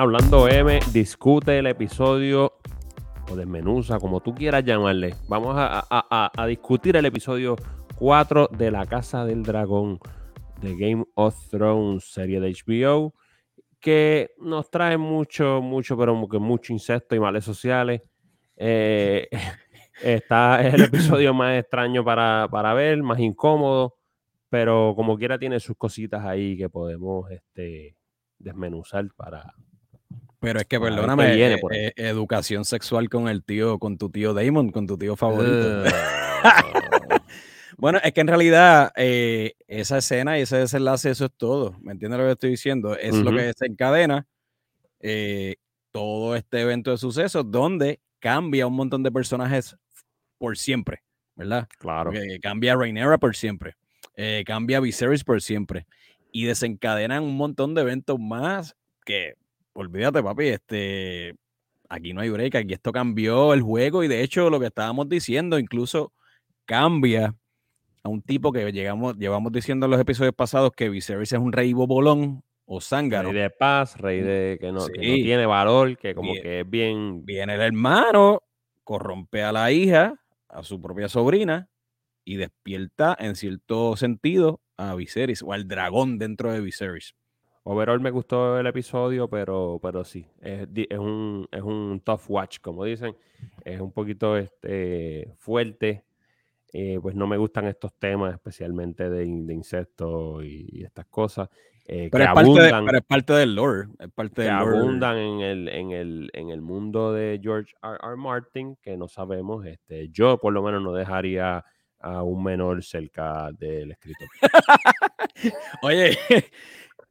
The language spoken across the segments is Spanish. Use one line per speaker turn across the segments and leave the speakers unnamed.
Hablando M discute el episodio o desmenuza, como tú quieras llamarle. Vamos a, a discutir el episodio 4 de La Casa del Dragón de Game of Thrones, serie de HBO, que nos trae mucho, mucho, pero que mucho insecto y males sociales. Eh, está, es el episodio más extraño para, para, ver, más incómodo, pero como quiera tiene sus cositas ahí que podemos este, desmenuzar para...
Pero es que, perdóname, eh, eh, educación sexual con el tío, con tu tío Damon, con tu tío favorito. Bueno, es que en realidad eh, esa escena y ese desenlace, eso es todo. ¿Me entiendes lo que estoy diciendo? Es lo que desencadena todo este evento de sucesos donde cambia un montón de personajes por siempre, ¿verdad?
Claro.
cambia Rhaenyra por siempre, cambia Viserys por siempre y desencadenan un montón de eventos más que, olvídate, papi, este, aquí no hay break, aquí esto cambió el juego y de hecho lo que estábamos diciendo incluso cambia a un tipo que llegamos, llevamos diciendo en los episodios pasados que Viserys es un rey bobolón o zángaro.
Rey de paz, rey mm, de que no, tiene valor, que como que es bien.
Viene el hermano, corrompe a la hija, a su propia sobrina, y despierta en cierto sentido a Viserys o al dragón dentro de Viserys.
Overall me gustó el episodio, pero, pero sí, es, es, un, es un tough watch, como dicen. Es un poquito este, fuerte eh, pues no me gustan estos temas, especialmente de, insectos y, estas cosas.
Eh, pero, es parte es parte del lore. Es parte
que abundan en el, en, el, en el mundo de George R. R. Martin, que no sabemos. Este, yo, por lo menos, no dejaría a un menor cerca del escritor.
Oye,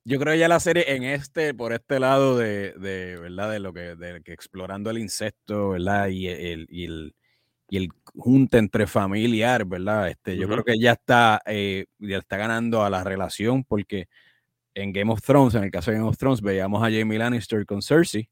yo creo ya la serie en este, por este lado de, de ¿verdad? De lo que, de que explorando el insecto, ¿verdad? Y el, y el, y el junta entre familiar, ¿verdad? Este, Yo creo que ya está, eh, ya está ganando a la relación porque en Game of Thrones, en el caso de Game of Thrones, veíamos a Jamie Lannister con Cersei,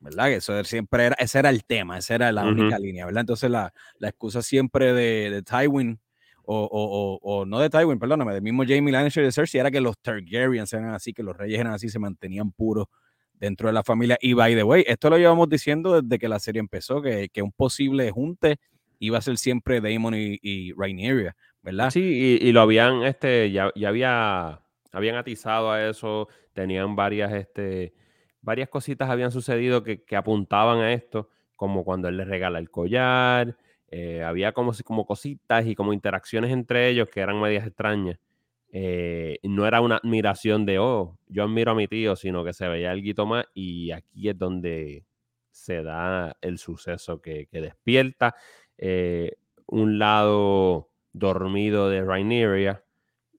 ¿verdad? Que eso siempre era, ese era el tema, esa era la única línea, ¿verdad? Entonces la, la excusa siempre de, de Tywin, o, o, o, no de Tywin, perdóname, del mismo Jamie Lannister y de Cersei, era que los Targaryens eran así, que los reyes eran así, se mantenían puros dentro de la familia. Y by the way, esto lo llevamos diciendo desde que la serie empezó, que, que un posible junte iba a ser siempre Damon y, y Rhaenyra, ¿verdad?
Sí, y, lo habían, este, ya, ya había, habían atizado a eso, tenían varias, este, varias cositas habían sucedido que, que apuntaban a esto, como cuando él les regala el collar, eh, había como, como cositas y como interacciones entre ellos que eran medias extrañas. Eh, no era una admiración de, oh, yo admiro a mi tío, sino que se veía algo más y aquí es donde se da el suceso que, despierta eh, un lado dormido de Rhaenyra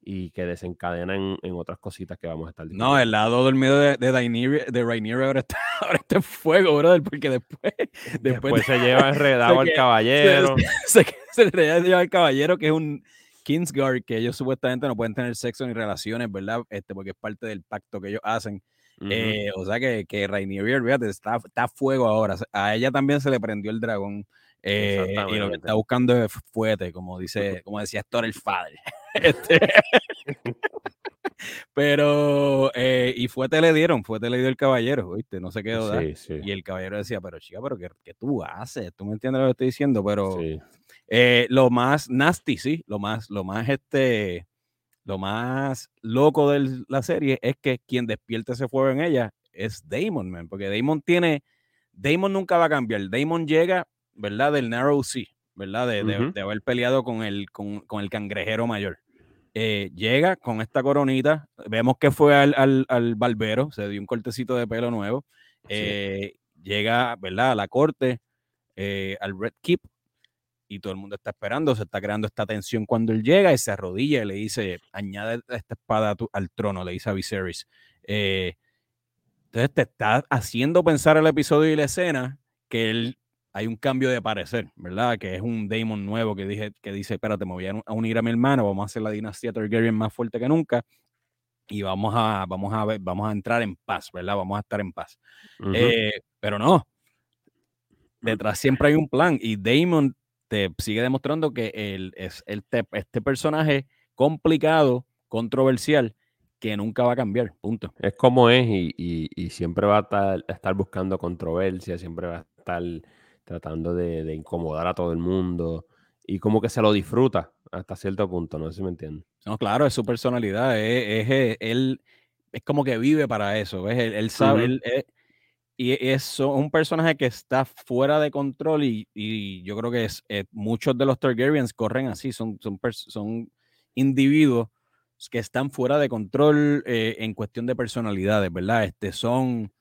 y que desencadena en, otras cositas que vamos a estar
diciendo. No, el lado dormido de, de, de ahora está, ahora está en fuego, brother, porque después...
Después, se lleva enredado al caballero.
Se, se, lleva al caballero, que es un Kingsguard, que ellos supuestamente no pueden tener sexo ni relaciones, ¿verdad? Este, porque es parte del pacto que ellos hacen. Eh, o sea que, que Rhaenyra, está, está a fuego ahora. A ella también se le prendió el dragón. Eh, y lo que está buscando es fuerte, como dice, como decía Héctor el padre. Este, pero, eh, y fuerte le dieron, fuerte le dio el caballero, ¿viste? No se quedó. Y el caballero decía, pero chica, pero ¿qué, ¿qué, tú haces? ¿Tú me entiendes lo que estoy diciendo? Pero eh, lo más nasty, sí, lo más, lo más este, lo más loco de la serie es que quien despierta ese fuego en ella es Damon, man, porque Damon tiene, Damon nunca va a cambiar. Damon llega ¿verdad? Del Narrow Sea, ¿verdad? De, haber peleado con el, con, el cangrejero mayor. Eh, llega con esta coronita, vemos que fue al, al, barbero, se dio un cortecito de pelo nuevo, eh, llega, ¿verdad? A la corte, eh, al Red Keep, y todo el mundo está esperando, se está creando esta tensión cuando él llega y se arrodilla y le dice, añade esta espada al trono, le dice a Viserys. entonces te está haciendo pensar el episodio y la escena que él hay un cambio de parecer, ¿verdad? Que es un Damon nuevo que, dije, que dice, espérate, me voy a unir a mi hermano, vamos a hacer la dinastía Targaryen más fuerte que nunca y vamos a, vamos a, ver, vamos a entrar en paz, ¿verdad? Vamos a estar en paz. Eh, pero no, detrás siempre hay un plan y Damon te sigue demostrando que él es el, este personaje complicado, controversial, que nunca va a cambiar, punto.
Es como es y, siempre va a estar, buscando controversia, siempre va a estar tratando de, incomodar a todo el mundo y como que se lo disfruta hasta cierto punto, no sé si me entiendes.
No, claro, es su personalidad, es, él, es como que vive para eso, ¿ves? Él, sabe, él, y es un personaje que está fuera de control y, yo creo que es, eh, muchos de los Targaryens corren así, son, son, son individuos que están fuera de control eh, en cuestión de personalidades, ¿verdad? Este, son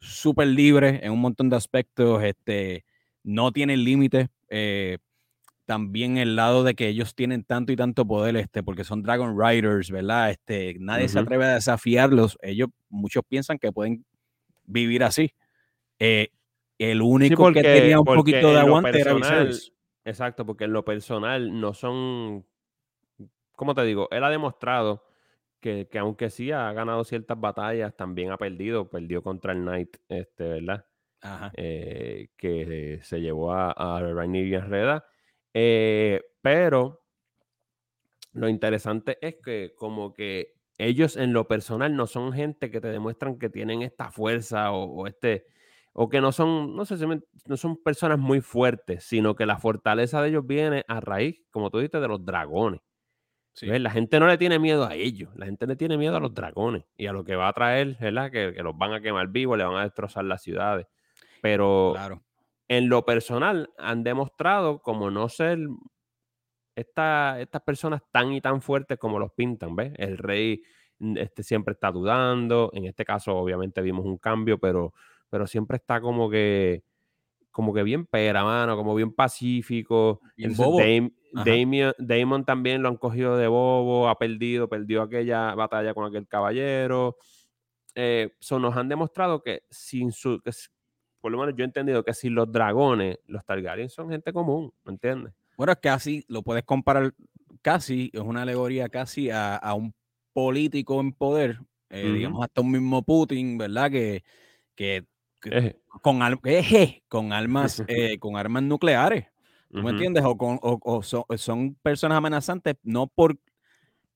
súper libres en un montón de aspectos, este, no tienen límites. Eh, también el lado de que ellos tienen tanto y tanto poder, este, porque son Dragon Riders, ¿verdad? Este, nadie se atreve a desafiarlos. Ellos, muchos piensan que pueden vivir así. Eh, el único que tenía un poquito de aguante era Viserys.
Exacto, porque en lo personal no son, ¿cómo te digo? Él ha demostrado que, aunque sí ha ganado ciertas batallas, también ha perdido. Perdió contra el Knight, este, ¿verdad? Eh, que se llevó a, a Rainier y Reda. Eh, pero lo interesante es que como que ellos en lo personal no son gente que te demuestran que tienen esta fuerza o, este, o que no son, no sé si no son personas muy fuertes, sino que la fortaleza de ellos viene a raíz, como tú dijiste, de los dragones. La gente no le tiene miedo a ellos, la gente le tiene miedo a los dragones y a lo que va a traer, ¿verdad? Que, los van a quemar vivos, le van a destrozar las ciudades. Pero en lo personal han demostrado como no ser estas personas tan y tan fuertes como los pintan, ¿ves? El rey mm, este, siempre está dudando, en este caso obviamente vimos un cambio, pero, pero siempre está como que, como que bien pera, mano, como bien pacífico. Bien bobo. Damon, también lo han cogido de bobo, ha perdido, perdió aquella batalla con aquel caballero. Eh, nos han demostrado que sin su, por lo menos yo he entendido que si los dragones, los Targaryen son gente común, ¿me entiendes?
Bueno, es casi, lo puedes comparar casi, es una alegoría casi a, un político en poder, eh, digamos hasta un mismo Putin, ¿verdad? Que, que, con, con armas, eh, con armas nucleares, ¿tú me entiendes? O, con, o, son, personas amenazantes, no por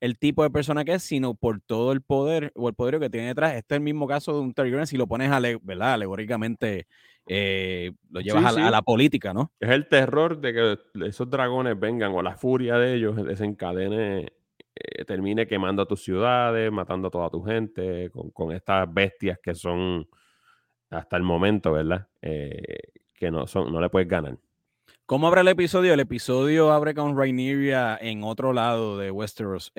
el tipo de persona que es, sino por todo el poder o el poder que tiene detrás. Este es el mismo caso de un Targaryen si lo pones ¿verdad? alegóricamente eh, lo llevas a, la política, ¿no?
Es el terror de que esos dragones vengan o la furia de ellos desencadene, eh, termine quemando tus ciudades, matando a toda tu gente, con, estas bestias que son hasta el momento, ¿verdad? Eh, que no, son, no le puedes ganar.
¿Cómo abre el episodio? El episodio abre con Rhaenyra en otro lado de Westeros,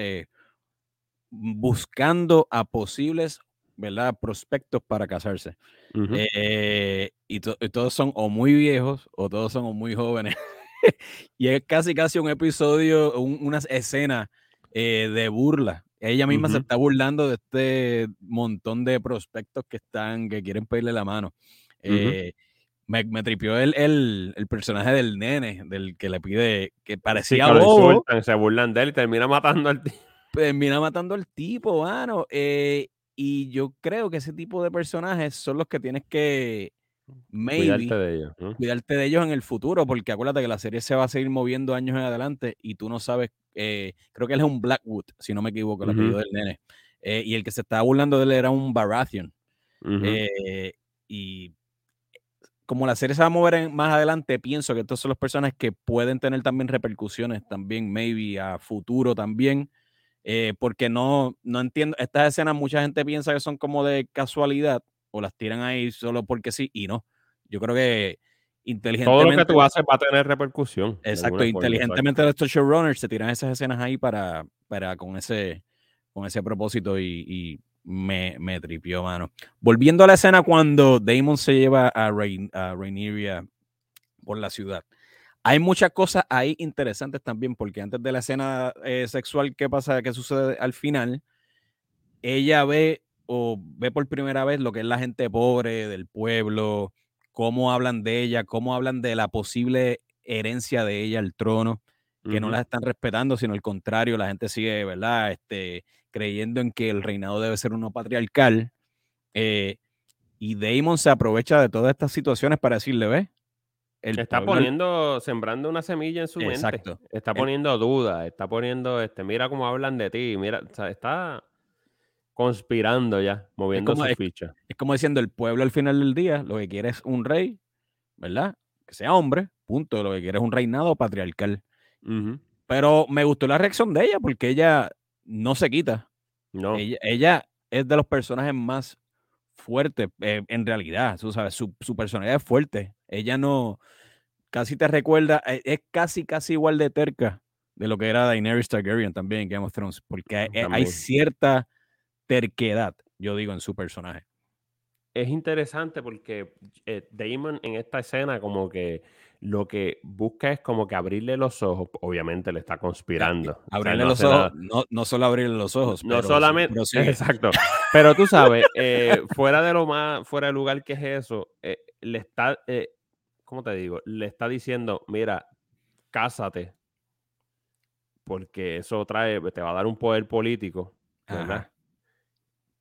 buscando a posibles ¿verdad? Prospectos para casarse. Eh, y, todos son o muy viejos o todos son muy jóvenes. y es casi casi un episodio, una escena eh, de burla. Ella misma se está burlando de este montón de prospectos que están, que quieren pedirle la mano. Eh, me, me, tripió el, el, el, personaje del nene, del que le pide, que parecía
se burlan de él y termina matando al tipo.
Termina matando al tipo, mano. Y yo creo que ese tipo de personajes son los que tienes que
cuidarte de ellos.
Cuidarte de ellos en el futuro, porque acuérdate que la serie se va a seguir moviendo años en adelante y tú no sabes, eh, creo que él es un Blackwood, si no me equivoco, el apellido del nene. Eh, y el que se estaba burlando de él era un Baratheon. Eh, y como la serie se va a mover más adelante, pienso que estos son los personajes que pueden tener también repercusiones también, maybe a futuro también. Eh, porque no, no entiendo, estas escenas mucha gente piensa que son como de casualidad o las tiran ahí solo porque sí y no. Yo creo que inteligentemente...
Todo lo que tú haces va a tener repercusión.
Exacto, inteligentemente estos showrunners se tiran esas escenas ahí para, para con, ese, con ese propósito y, me, me tripió, mano. Volviendo a la escena cuando Damon se lleva a, Rain, a Rhaenyra por la ciudad. Hay muchas cosas ahí interesantes también, porque antes de la escena eh, sexual que pasa, que sucede al final, ella ve o ve por primera vez lo que es la gente pobre del pueblo, cómo hablan de ella, cómo hablan de la posible herencia de ella al trono, que no la están respetando, sino al contrario, la gente sigue, ¿verdad? Este, creyendo en que el reinado debe ser uno patriarcal. Eh, y Damon se aprovecha de todas estas situaciones para decirle, ve,
está poniendo, sembrando una semilla en su Exacto. mente. Está poniendo dudas, está poniendo, este, mira cómo hablan de ti, mira, está, conspirando ya, moviendo su ficha.
Es como diciendo, el pueblo al final del día lo que quiere es un rey, ¿verdad? Que sea hombre, punto. Lo que quiere es un reinado patriarcal. Pero me gustó la reacción de ella porque ella no se quita. No. Ella, es de los personajes más fuertes eh, en realidad. Tú sabes, su, su, personalidad es fuerte. Ella no, casi te recuerda, eh, es casi, casi igual de terca de lo que era Daenerys Targaryen también en Game of Thrones, porque hay, cierta terquedad, yo digo, en su personaje.
Es interesante porque eh, Damon en esta escena como que lo que busca es como que abrirle los ojos, obviamente le está conspirando.
Abrirle los ojos, no, solo abrirle los ojos.
No solamente, exacto. Pero tú sabes, eh, fuera de lo más, fuera del lugar que es eso, le está, ¿cómo te digo? Le está diciendo, mira, cásate, porque eso trae, te va a dar un poder político, ¿verdad?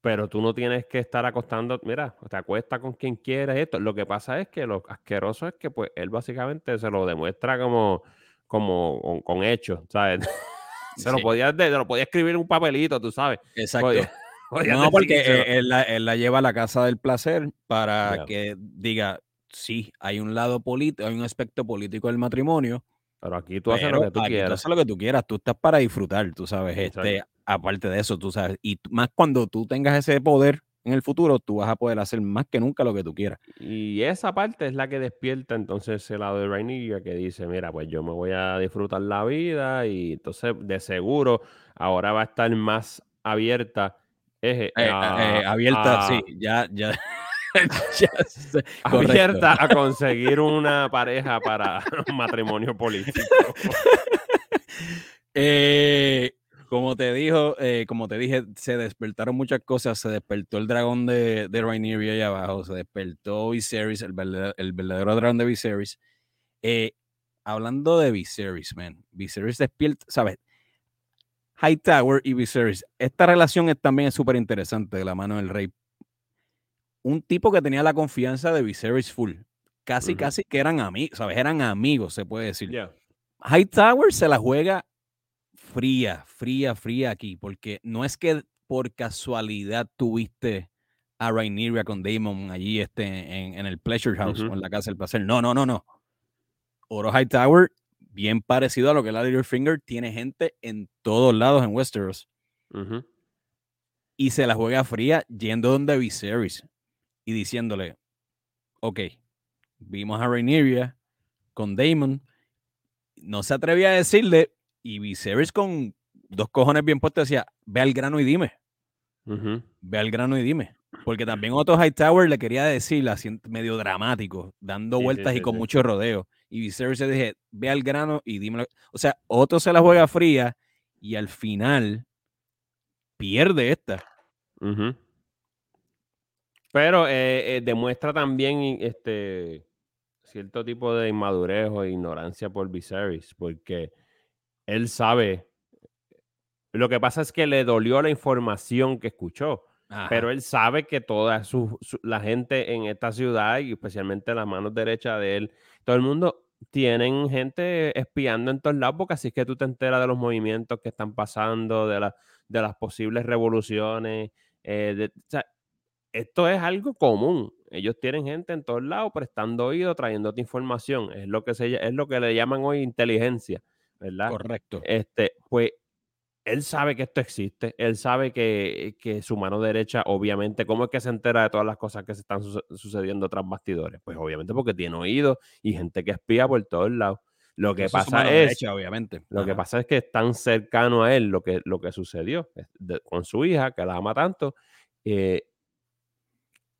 Pero tú no tienes que estar acostando, mira, te acuesta con quien quieras esto. Lo que pasa es que lo asqueroso es que pues él básicamente se lo demuestra como, como con, hechos, ¿sabes? se lo podía, lo podía escribir en un papelito, tú sabes.
Exacto. no, porque él, la, lleva a la casa del placer para que diga, sí, hay un lado político, hay un aspecto político del matrimonio.
Pero aquí tú haces lo que tú quieras. Tú
haces lo que tú quieras, tú estás para disfrutar, tú sabes, este, aparte de eso, tú sabes, y más cuando tú tengas ese poder en el futuro, tú vas a poder hacer más que nunca lo que tú quieras.
Y esa parte es la que despierta entonces ese lado de Rainier que dice, mira, pues yo me voy a disfrutar la vida y entonces de seguro ahora va a estar más abierta.
Eh, eh, abierta, sí, ya, ya.
abierta a conseguir una pareja para un matrimonio político.
Eh, como te dijo, eh, como te dije, se despertaron muchas cosas. Se despertó el dragón de, de Rhaenyra ahí abajo. Se despertó Viserys, el verdadero, el verdadero dragón de Viserys. Eh, hablando de Viserys, man. Viserys despierta, ¿sabes? Hightower y Viserys. Esta relación también es súper interesante de la mano del rey un tipo que tenía la confianza de Viserys Full. Casi, casi que eran amigos, ¿sabes? Eran amigos, se puede decir. Hightower se la juega fría, fría, fría aquí, porque no es que por casualidad tuviste a Rhaenyra con Damon allí este, en, el Pleasure House o en la Casa del Placer. No, no, no, no. Oro Hightower, bien parecido a lo que la Littlefinger, tiene gente en todos lados en Westeros. Y se la juega fría yendo donde Viserys y diciéndole, ok, vimos a Rhaenyra con Damon, no se atrevía a decirle, y Viserys con dos cojones bien puestos decía, ve al grano y dime. Ve al grano y dime. Porque también Otto Hightower le quería decir, así medio dramático, dando vueltas y con mucho rodeo. Y Viserys le dije, ve al grano y dime. O sea, Otto se la juega fría y al final pierde esta.
Pero eh, eh, demuestra también este cierto tipo de inmadurez o ignorancia por Viserys, porque él sabe. Lo que pasa es que le dolió la información que escuchó, pero él sabe que toda su, la gente en esta ciudad y especialmente las manos derechas de él, todo el mundo tienen gente espiando en todos lados, porque así es que tú te enteras de los movimientos que están pasando, de, la, de las posibles revoluciones. Eh, de, esto es algo común. Ellos tienen gente en todos lados prestando oído, trayéndote información. Es lo que, se, es lo que le llaman hoy inteligencia, ¿verdad?
Correcto.
Este, pues él sabe que esto existe, él sabe que, su mano derecha, obviamente, ¿cómo es que se entera de todas las cosas que se están sucediendo tras bastidores? Pues obviamente porque tiene oído y gente que espía por todos lados. Lo que pasa es,
obviamente.
Lo que pasa es que es tan cercano a él lo que, lo que sucedió con su hija, que la ama tanto, eh,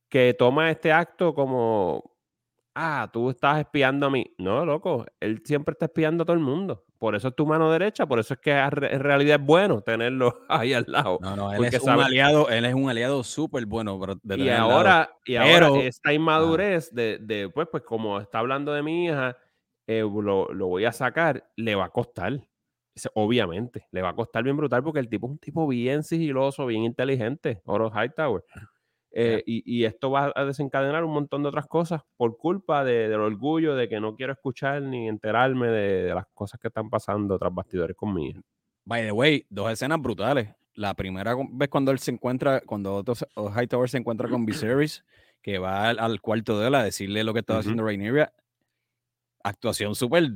que toma este acto como, ah, tú estás espiando a mí. No, loco, él siempre está espiando a todo el mundo. Por eso es tu mano derecha, por eso es que en realidad es bueno tenerlo ahí al lado.
No, no, él es un aliado, él es un aliado súper bueno.
y ahora, y ahora esta inmadurez de, de, pues, pues como está hablando de mi hija, eh, lo, lo, voy a sacar, le va a costar. Obviamente, le va a costar bien brutal porque el tipo es un tipo bien sigiloso, bien inteligente, Oro Hightower. Eh, y, esto va a desencadenar un montón de otras cosas por culpa del orgullo de que no quiero escuchar ni enterarme de, las cosas que están pasando tras bastidores conmigo.
By the way, dos escenas brutales. la primera vez cuando él se encuentra, cuando Otto Hightower se encuentra con Viserys, que va al, cuarto de él a decirle lo que estaba haciendo Rhaenyra, actuación súper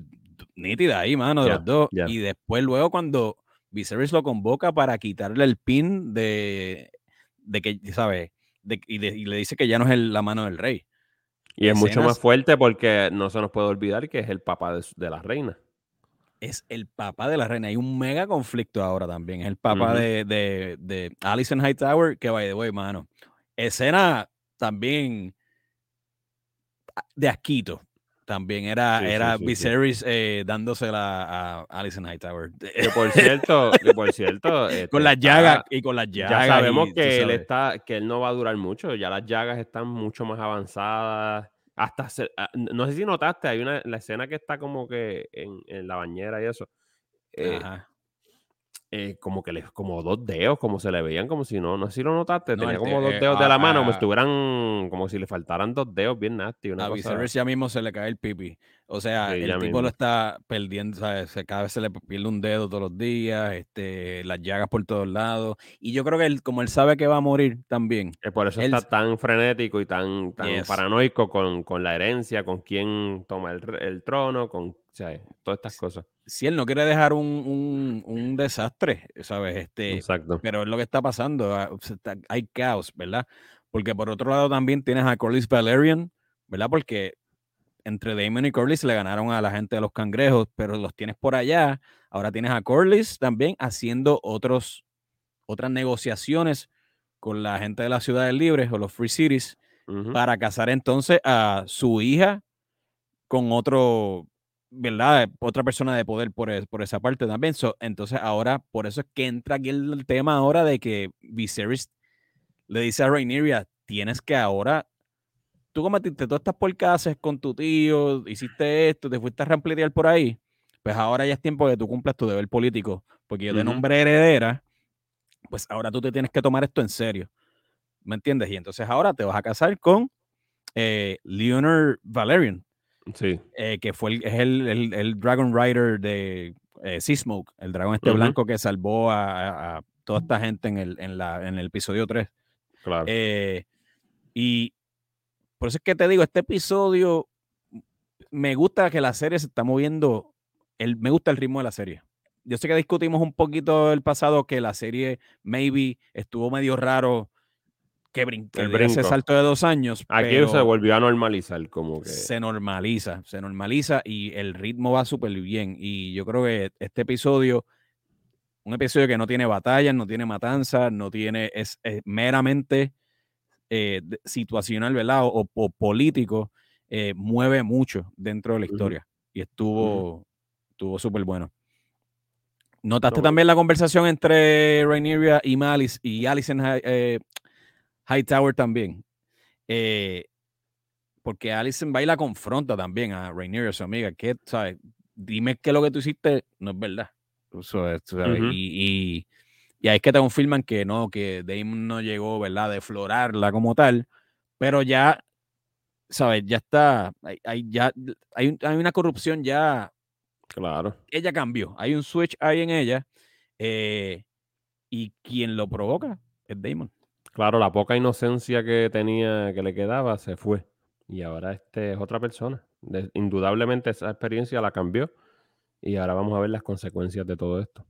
nítida ahí, mano, de los dos. Y después, luego, cuando Viserys lo convoca para quitarle el pin de, de que, ¿sabes? Y, le dice que ya no es la mano del rey.
Y es mucho más fuerte porque no se nos puede olvidar que es el papá de, la reina.
Es el papá de la reina. Hay un mega conflicto ahora también. Es el papá de, de, de Alison Hightower, que by the way, mano. Escena también ah, de asquito. También era, era Viserys eh, dándosela a Alison Hightower.
Que por cierto, que por cierto.
con las llagas y con las llagas.
Ya sabemos que él está, que él no va a durar mucho. Ya las llagas están mucho más avanzadas. Hasta ah, no sé si notaste, hay una la escena que está como que en, en la bañera y eso. Eh, Ajá. Eh, como que le, como dos dedos, como se le veían, como si no, no sé si lo notaste, tenía como dos dedos de la mano, como si estuvieran, como si le faltaran dos dedos bien nasty.
Una a cosa... ya mismo se le cae el pipi. O sea, el tipo lo está perdiendo, ¿sabes? cada vez se le pierde un dedo todos los días, este, las llagas por todos lados. Y yo creo que él, como él sabe que va a morir también.
por eso está tan frenético y tan, tan paranoico con, con, la herencia, con quién toma el, el trono, con todas estas cosas.
Si él no quiere dejar un, desastre, ¿sabes? Este, Exacto. Pero es lo que está pasando. Ah, hay caos, ¿verdad? Porque por otro lado también tienes a Corlys Valerian, ¿verdad? Porque entre Damon y Corlys le ganaron a la gente de los cangrejos, pero los tienes por allá. Ahora tienes a Corlys también haciendo otros, otras negociaciones con la gente de la ciudades libres o los Free Cities para casar entonces a su hija con otro ¿verdad? Otra persona de poder por, por esa parte también. entonces ahora, por eso es que entra aquí el, tema ahora de que Viserys le dice a Rhaenyra, tienes que ahora, tú cometiste todas estas porcases con tu tío, hiciste esto, te fuiste a rampletear por ahí, pues ahora ya es tiempo de que tú cumplas tu deber político, porque yo te nombré heredera, pues ahora tú te tienes que tomar esto en serio. ¿Me entiendes? Y entonces ahora te vas a casar con eh, Leonard Valerian,
Sí.
Eh, que fue el, es el, Dragon Rider de eh, Seasmoke, el dragón este blanco que salvó a, toda esta gente en el, en la, en el episodio 3.
Claro.
Eh, y por eso es que te digo, este episodio me gusta que la serie se está moviendo, el, me gusta el ritmo de la serie. Yo sé que discutimos un poquito el pasado que la serie maybe estuvo medio raro que brinque ese salto de dos años.
Aquí se volvió a normalizar, como que.
Se normaliza, se normaliza y el ritmo va súper bien. Y yo creo que este episodio, un episodio que no tiene batallas, no tiene matanzas, no tiene, es, meramente eh, situacional, ¿verdad? O, político, eh, mueve mucho dentro de la historia. Y estuvo, estuvo súper bueno. ¿Notaste también la conversación entre Rhaenyra y Malice y Alison eh, Hightower también. Eh, porque Alison va y la confronta también a Rainier, su amiga. Que, ¿sabes? Dime que lo que tú hiciste no es verdad. y, y, ahí es que te confirman que no, que Damon no llegó, ¿verdad? De florarla como tal. Pero ya, ¿sabes? Ya está. Hay, ya, hay, hay una corrupción ya.
Claro.
Ella cambió. Hay un switch ahí en ella. Eh, y quien lo provoca es Damon.
Claro, la poca inocencia que tenía, que le quedaba, se fue. Y ahora este es otra persona. indudablemente esa experiencia la cambió. Y ahora vamos a ver las consecuencias de todo esto.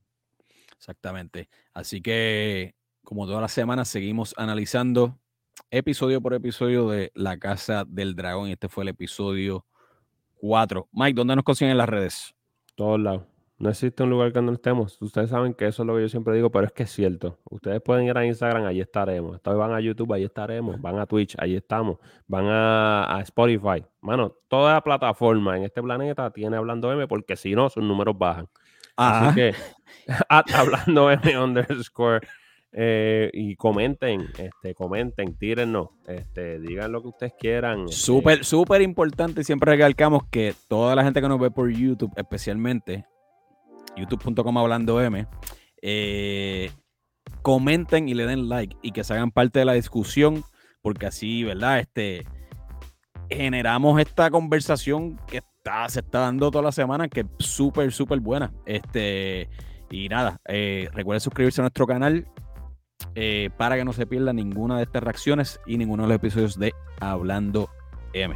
Exactamente. Así que, como todas las semanas, seguimos analizando episodio por episodio de La Casa del Dragón. Este fue el episodio 4. Mike, ¿dónde nos consiguen en las redes?
Todos lados. No existe un lugar que no estemos. Ustedes saben que eso es lo que yo siempre digo, pero es que es cierto. Ustedes pueden ir a Instagram, allí estaremos. Entonces van a YouTube, allí estaremos. Van a Twitch, allí estamos. Van a, Spotify. Mano, toda plataforma en este planeta tiene Hablando M, porque si no, sus números bajan. Así que, Hablando M underscore. Eh, y comenten, este, comenten, tírennos, este, digan lo que ustedes quieran.
Este. Súper, súper importante. Siempre recalcamos que toda la gente que nos ve por YouTube, especialmente, youtube.com hablando M, eh, comenten y le den like y que se hagan parte de la discusión, porque así, ¿verdad? Este, generamos esta conversación que está, se está dando toda la semana, que es súper, súper buena. Este, y nada, eh, recuerden suscribirse a nuestro canal eh, para que no se pierda ninguna de estas reacciones y ninguno de los episodios de Hablando M.